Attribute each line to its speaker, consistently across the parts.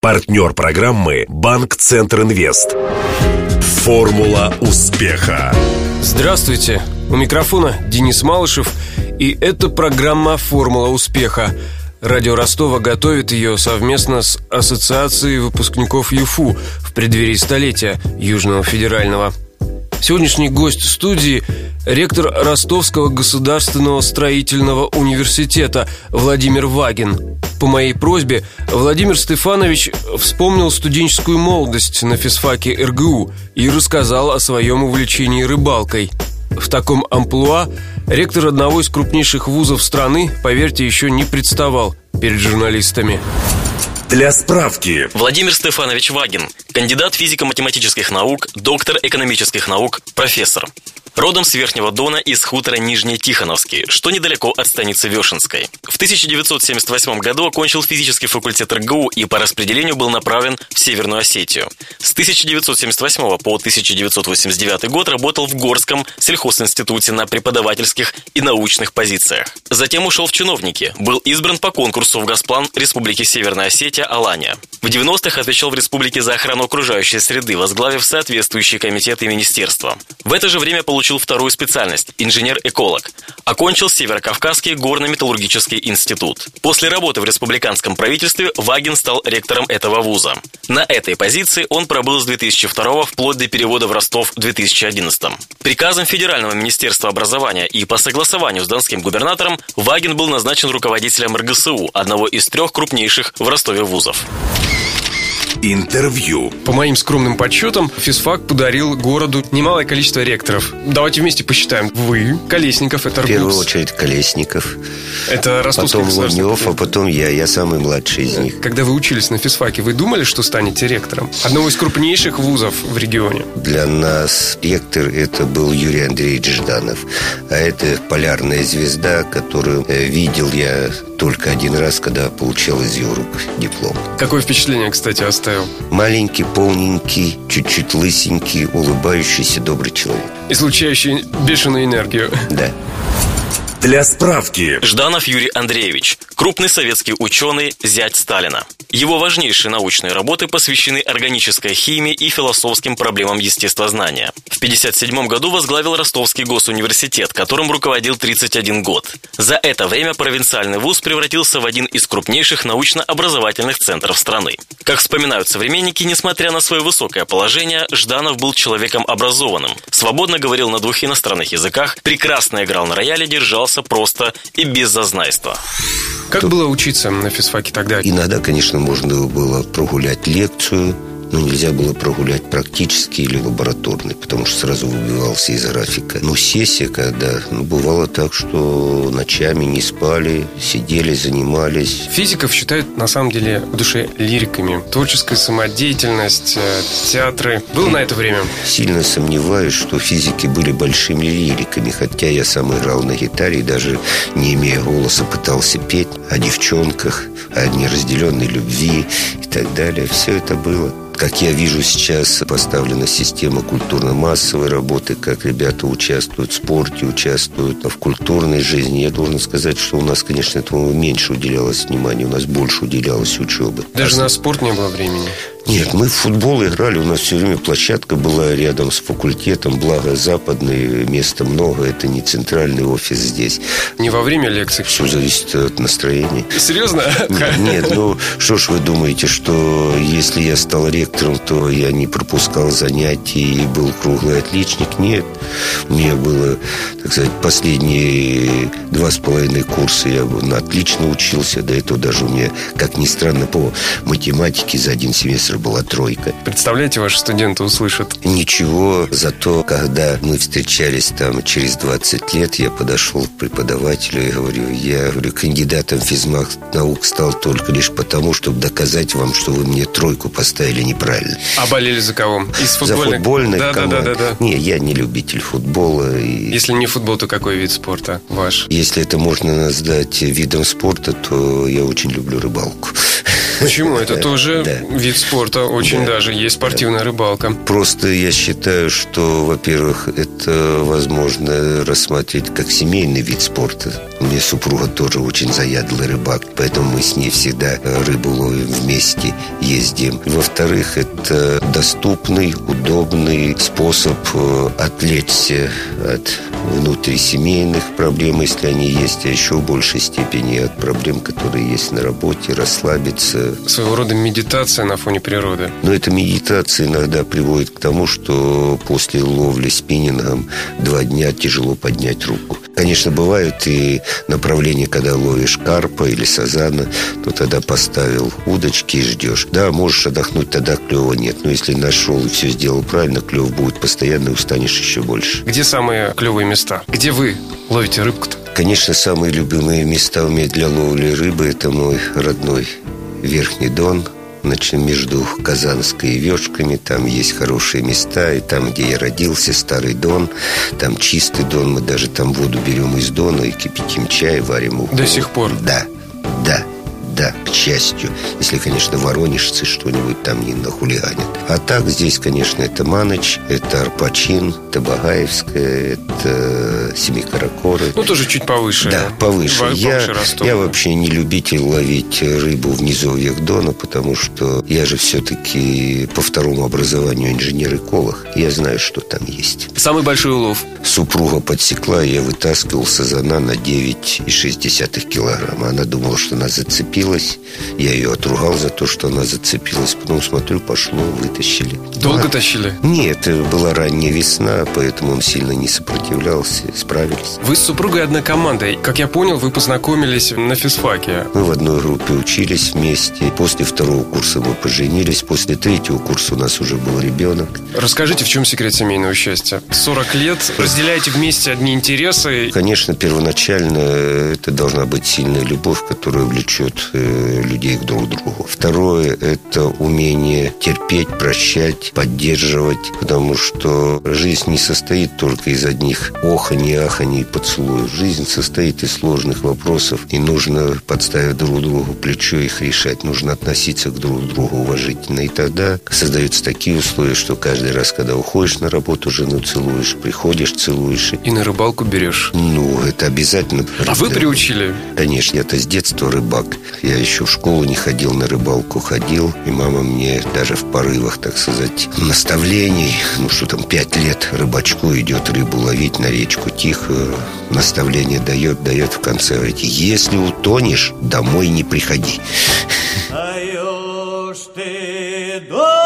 Speaker 1: Партнер программы «Банк Центр Инвест». Формула успеха.
Speaker 2: Здравствуйте. У микрофона Денис Малышев. И это программа «Формула успеха». Радио Ростова готовит ее совместно с Ассоциацией выпускников ЮФУ в преддверии столетия Южного федерального. Сегодняшний гость студии – ректор Ростовского государственного строительного университета Владимир Вагин. По моей просьбе Владимир Стефанович вспомнил студенческую молодость на физфаке РГУ и рассказал о своем увлечении рыбалкой. В таком амплуа ректор одного из крупнейших вузов страны, поверьте, еще не представал перед журналистами.
Speaker 1: Для справки.
Speaker 3: Владимир Стефанович Вагин, кандидат физико-математических наук, доктор экономических наук, профессор. Родом с Верхнего Дона из хутора Нижний Тихоновский, что недалеко от станицы Вешенской. В 1978 году окончил физический факультет РГУ и по распределению был направлен в Северную Осетию. С 1978 по 1989 год работал в Горском сельхозинституте на преподавательских и научных позициях. Затем ушел в чиновники, был избран по конкурсу в Госплан Республики Северная Осетия Алания. В 90-х отвечал в республике за охрану окружающей среды, возглавив соответствующие комитеты и министерства. В это же время получил вторую специальность – инженер-эколог. Окончил Северокавказский горно-металлургический институт. После работы в республиканском правительстве Вагин стал ректором этого вуза. На этой позиции он пробыл с 2002 вплоть до перевода в Ростов в 2011. Приказом Федерального министерства образования и по согласованию с донским губернатором Вагин был назначен руководителем РГСУ, одного из трех крупнейших в Ростове вузов.
Speaker 1: Интервью.
Speaker 2: По моим скромным подсчетам, физфак подарил городу немалое количество ректоров. Давайте вместе посчитаем. Вы, Колесников, это
Speaker 4: В первую очередь Колесников,
Speaker 2: Это Ростовский
Speaker 4: потом Лунев, а потом я. Я самый младший из них.
Speaker 2: Когда вы учились на физфаке, вы думали, что станете ректором? Одного из крупнейших вузов в регионе.
Speaker 4: Для нас ректор это был Юрий Андреевич Жданов. А это полярная звезда, которую э, видел я только один раз, когда получал из его рук диплом.
Speaker 2: Какое впечатление, кстати, оставил?
Speaker 4: Маленький, полненький, чуть-чуть лысенький, улыбающийся добрый человек.
Speaker 2: Излучающий бешеную энергию.
Speaker 4: Да.
Speaker 1: Для справки.
Speaker 3: Жданов Юрий Андреевич, крупный советский ученый, зять Сталина. Его важнейшие научные работы посвящены органической химии и философским проблемам естествознания. В 1957 году возглавил Ростовский госуниверситет, которым руководил 31 год. За это время провинциальный вуз превратился в один из крупнейших научно-образовательных центров страны. Как вспоминают современники, несмотря на свое высокое положение, Жданов был человеком образованным, свободно говорил на двух иностранных языках, прекрасно играл на рояле, держался просто и без зазнайства.
Speaker 2: Как было учиться на физфаке тогда?
Speaker 4: Иногда, конечно, можно было прогулять лекцию, но нельзя было прогулять практический или лабораторный, потому что сразу выбивался из графика. Но сессия, когда ну, бывало так, что ночами не спали, сидели, занимались.
Speaker 2: Физиков считают на самом деле в душе лириками. Творческая самодеятельность, э, театры. Было на это время?
Speaker 4: Сильно сомневаюсь, что физики были большими лириками, хотя я сам играл на гитаре и даже не имея голоса пытался петь о девчонках, о неразделенной любви и так далее. Все это было. Как я вижу сейчас, поставлена система культурно-массовой работы, как ребята участвуют в спорте, участвуют в культурной жизни. Я должен сказать, что у нас, конечно, этому меньше уделялось внимания, у нас больше уделялось учебы.
Speaker 2: Даже на спорт не было времени.
Speaker 4: Нет, мы в футбол играли, у нас все время площадка была рядом с факультетом, благо западное, места много, это не центральный офис здесь.
Speaker 2: Не во время лекций.
Speaker 4: Все зависит от настроения.
Speaker 2: Серьезно?
Speaker 4: Нет, нет, ну что ж вы думаете, что если я стал ректором, то я не пропускал занятий и был круглый отличник? Нет. У меня было, так сказать, последние два с половиной курса я отлично учился. До этого даже у меня, как ни странно, по математике за один семестр была тройка.
Speaker 2: Представляете, ваши студенты услышат.
Speaker 4: Ничего, зато когда мы встречались там через 20 лет, я подошел к преподавателю и говорю, я говорю, кандидатом физмах наук стал только лишь потому, чтобы доказать вам, что вы мне тройку поставили неправильно.
Speaker 2: А болели за кого? Из
Speaker 4: За футбольных
Speaker 2: да, да,
Speaker 4: команд.
Speaker 2: да, да, да.
Speaker 4: Не, я не любитель футбола. И
Speaker 2: Если не футбол, то какой вид спорта ваш?
Speaker 4: если это можно назвать видом спорта, то я очень люблю рыбалку.
Speaker 2: Почему? Это тоже
Speaker 4: Да.
Speaker 2: вид спорта. Спорта, очень да. даже. Есть спортивная да. рыбалка.
Speaker 4: Просто я считаю, что, во-первых, это возможно рассматривать как семейный вид спорта. У меня супруга тоже очень заядлый рыбак, поэтому мы с ней всегда рыбу ловим вместе, ездим. Во-вторых, это доступный, удобный способ э, отвлечься от внутрисемейных проблем, если они есть, а еще в большей степени от проблем, которые есть на работе, расслабиться.
Speaker 2: Своего рода медитация на фоне природы.
Speaker 4: Но эта медитация иногда приводит к тому, что после ловли спиннингом два дня тяжело поднять руку. Конечно, бывают и направления, когда ловишь карпа или сазана, то тогда поставил удочки и ждешь. Да, можешь отдохнуть, тогда клева нет. Но если нашел и все сделал правильно, клев будет постоянно, и устанешь еще больше.
Speaker 2: Где самые клевые места? Где вы ловите рыбку-то?
Speaker 4: Конечно, самые любимые места у меня для ловли рыбы – это мой родной Верхний Дон – значит, между Казанской и Вешками. Там есть хорошие места. И там, где я родился, Старый Дон. Там чистый Дон. Мы даже там воду берем из Дона и кипятим чай, варим уху.
Speaker 2: До сих пор?
Speaker 4: Да да, к счастью. Если, конечно, воронежцы что-нибудь там не нахулиганят. А так здесь, конечно, это Маныч, это Арпачин, это Багаевская, это Семикаракоры.
Speaker 2: Ну, тоже чуть повыше.
Speaker 4: Да, повыше. Я, я вообще не любитель ловить рыбу в низовьях Дона, потому что я же все-таки по второму образованию инженер-эколог. Я знаю, что там есть.
Speaker 2: Самый большой улов?
Speaker 4: Супруга подсекла, я вытаскивал сазана на 9,6 килограмма. Она думала, что она зацепила зацепилась. Я ее отругал за то, что она зацепилась. Потом смотрю, пошло, вытащили.
Speaker 2: Долго а, тащили?
Speaker 4: Нет, была ранняя весна, поэтому он сильно не сопротивлялся, справились.
Speaker 2: Вы с супругой одна команда. Как я понял, вы познакомились на физфаке.
Speaker 4: Мы в одной группе учились вместе. После второго курса мы поженились. После третьего курса у нас уже был ребенок.
Speaker 2: Расскажите, в чем секрет семейного счастья? 40 лет, разделяете вместе одни интересы?
Speaker 4: Конечно, первоначально это должна быть сильная любовь, которая влечет Э, людей к друг другу. Второе – это умение терпеть, прощать, поддерживать, потому что жизнь не состоит только из одних оханий, аханий и поцелуев. Жизнь состоит из сложных вопросов, и нужно подставить друг другу плечо их решать. Нужно относиться к друг другу уважительно. И тогда создаются такие условия, что каждый раз, когда уходишь на работу, жену целуешь, приходишь, целуешь.
Speaker 2: И на рыбалку берешь?
Speaker 4: Ну, это обязательно.
Speaker 2: А вы приучили?
Speaker 4: Конечно, это с детства рыбак. Я еще в школу не ходил, на рыбалку ходил. И мама мне даже в порывах, так сказать, наставлений, ну что там, пять лет рыбачку идет рыбу ловить на речку тихо. Наставление дает, дает в конце. Говорит, если утонешь, домой не приходи. Даешь ты, дон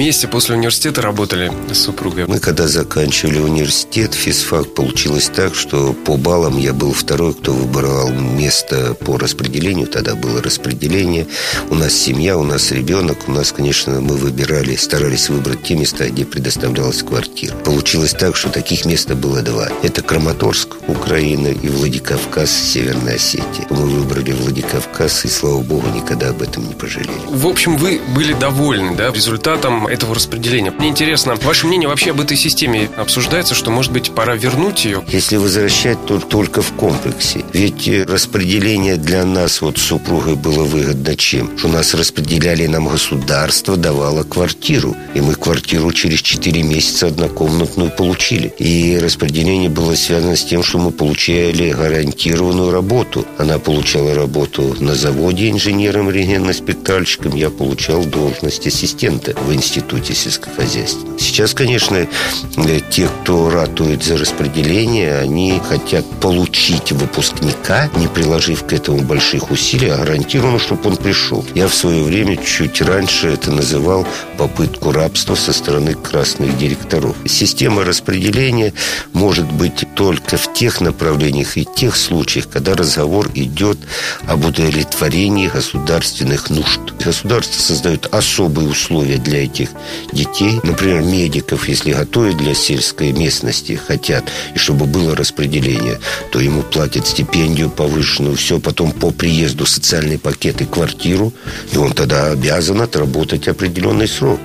Speaker 2: вместе после университета работали с супругой?
Speaker 4: Мы когда заканчивали университет, физфак, получилось так, что по баллам я был второй, кто выбирал место по распределению. Тогда было распределение. У нас семья, у нас ребенок. У нас, конечно, мы выбирали, старались выбрать те места, где предоставлялась квартира. Получилось так, что таких мест было два. Это Краматорск, Украина, и Владикавказ, Северная Осетия. Мы выбрали Владикавказ, и, слава богу, никогда об этом не пожалели.
Speaker 2: В общем, вы были довольны, да, результатом этого распределения. Мне интересно, ваше мнение вообще об этой системе обсуждается, что, может быть, пора вернуть ее?
Speaker 4: Если возвращать, то только в комплексе. Ведь распределение для нас вот с супругой было выгодно чем? Что нас распределяли, нам государство давало квартиру. И мы квартиру через 4 месяца однокомнатную получили. И распределение было связано с тем, что мы получали гарантированную работу. Она получала работу на заводе инженером-рентгеном-спектальщиком. Я получал должность ассистента в Институте сельскохозяйства. Сейчас, конечно, те, кто ратует за распределение, они хотят получить выпускника, не приложив к этому больших усилий, а гарантированно, чтобы он пришел. Я в свое время, чуть раньше, это называл попытку рабства со стороны красных директоров. Система распределения может быть только в тех направлениях и тех случаях, когда разговор идет об удовлетворении государственных нужд. Государство создает особые условия для этих детей. Например, медиков, если готовят для сельской местности, хотят, и чтобы было распределение, то ему платят стипендию повышенную, все, потом по приезду социальный пакет и квартиру, и он тогда обязан отработать определенный срок.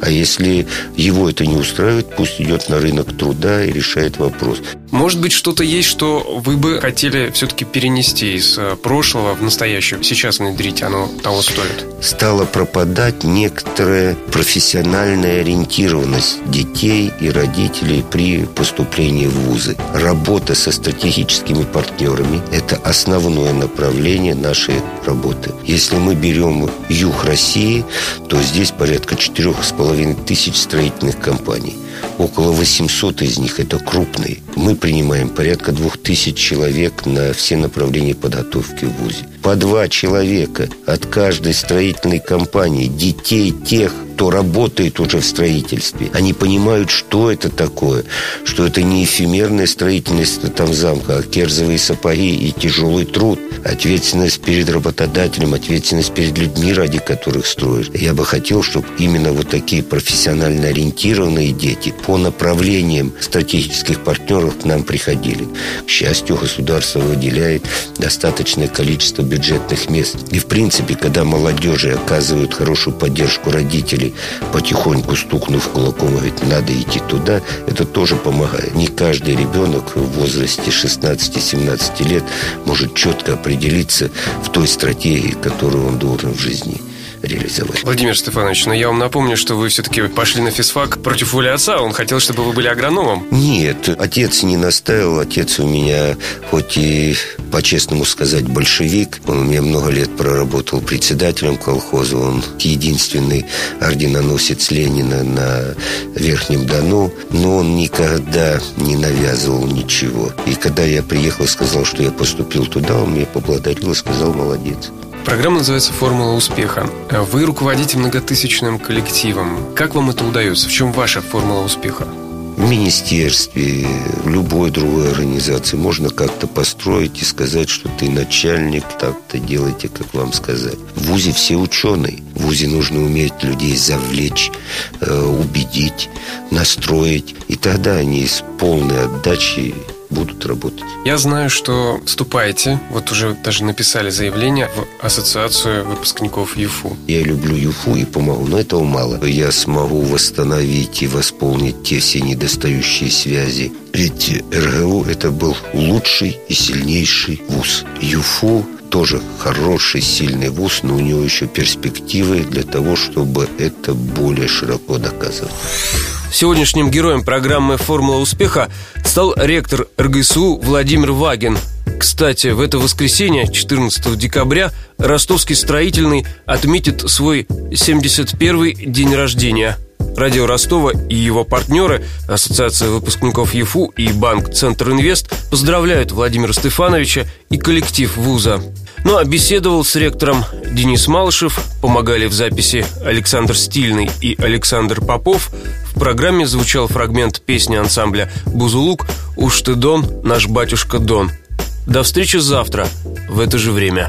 Speaker 4: А если его это не устраивает, пусть идет на рынок труда и решает вопрос.
Speaker 2: Может быть, что-то есть, что вы бы хотели все-таки перенести из э, прошлого в настоящее, сейчас внедрить, оно того стоит?
Speaker 4: Стала пропадать некоторая профессиональная ориентированность детей и родителей при поступлении в вузы. Работа со стратегическими партнерами – это основное направление нашей работы. Если мы берем юг России, то здесь порядка четырех с половиной тысяч строительных компаний. Около 800 из них – это крупные. Мы принимаем порядка двух тысяч человек на все направления подготовки в ВУЗе. По два человека от каждой строительной компании, детей тех, кто работает уже в строительстве, они понимают, что это такое, что это не эфемерная строительность там замка, а керзовые сапоги и тяжелый труд, ответственность перед работодателем, ответственность перед людьми, ради которых строишь. Я бы хотел, чтобы именно вот такие профессионально ориентированные дети по направлениям стратегических партнеров к нам приходили. К счастью, государство выделяет достаточное количество бюджетных мест. И, в принципе, когда молодежи оказывают хорошую поддержку родителей, потихоньку стукнув кулаком, говорит, надо идти туда, это тоже помогает. Не каждый ребенок в возрасте 16-17 лет может четко определиться в той стратегии, которую он должен в жизни реализовать.
Speaker 2: Владимир Стефанович, но я вам напомню, что вы все-таки пошли на физфак против воли отца. Он хотел, чтобы вы были агрономом.
Speaker 4: Нет, отец не настаивал. Отец у меня, хоть и, по-честному сказать, большевик, он у меня много лет проработал председателем колхоза. Он единственный орденоносец Ленина на Верхнем Дону. Но он никогда не навязывал ничего. И когда я приехал, сказал, что я поступил туда, он мне поблагодарил и сказал, молодец.
Speaker 2: Программа называется «Формула успеха». Вы руководите многотысячным коллективом. Как вам это удается? В чем ваша формула успеха?
Speaker 4: В министерстве, в любой другой организации можно как-то построить и сказать, что ты начальник, так-то делайте, как вам сказать. В ВУЗе все ученые. В ВУЗе нужно уметь людей завлечь, э, убедить, настроить. И тогда они с полной отдачей будут работать.
Speaker 2: Я знаю, что вступаете, вот уже даже написали заявление в Ассоциацию выпускников ЮФУ.
Speaker 4: Я люблю ЮФУ и помогу, но этого мало. Я смогу восстановить и восполнить те все недостающие связи. Ведь РГУ это был лучший и сильнейший вуз. ЮФУ тоже хороший, сильный вуз, но у него еще перспективы для того, чтобы это более широко доказывать.
Speaker 2: Сегодняшним героем программы «Формула успеха» стал ректор РГСУ Владимир Вагин. Кстати, в это воскресенье, 14 декабря, Ростовский строительный отметит свой 71-й день рождения. Радио Ростова и его партнеры, Ассоциация выпускников ЕФУ и Банк Центр Инвест поздравляют Владимира Стефановича и коллектив вуза. Ну а беседовал с ректором Денис Малышев, помогали в записи Александр Стильный и Александр Попов. В программе звучал фрагмент песни ансамбля «Бузулук» «Уж ты Дон, наш батюшка Дон». До встречи завтра в это же время.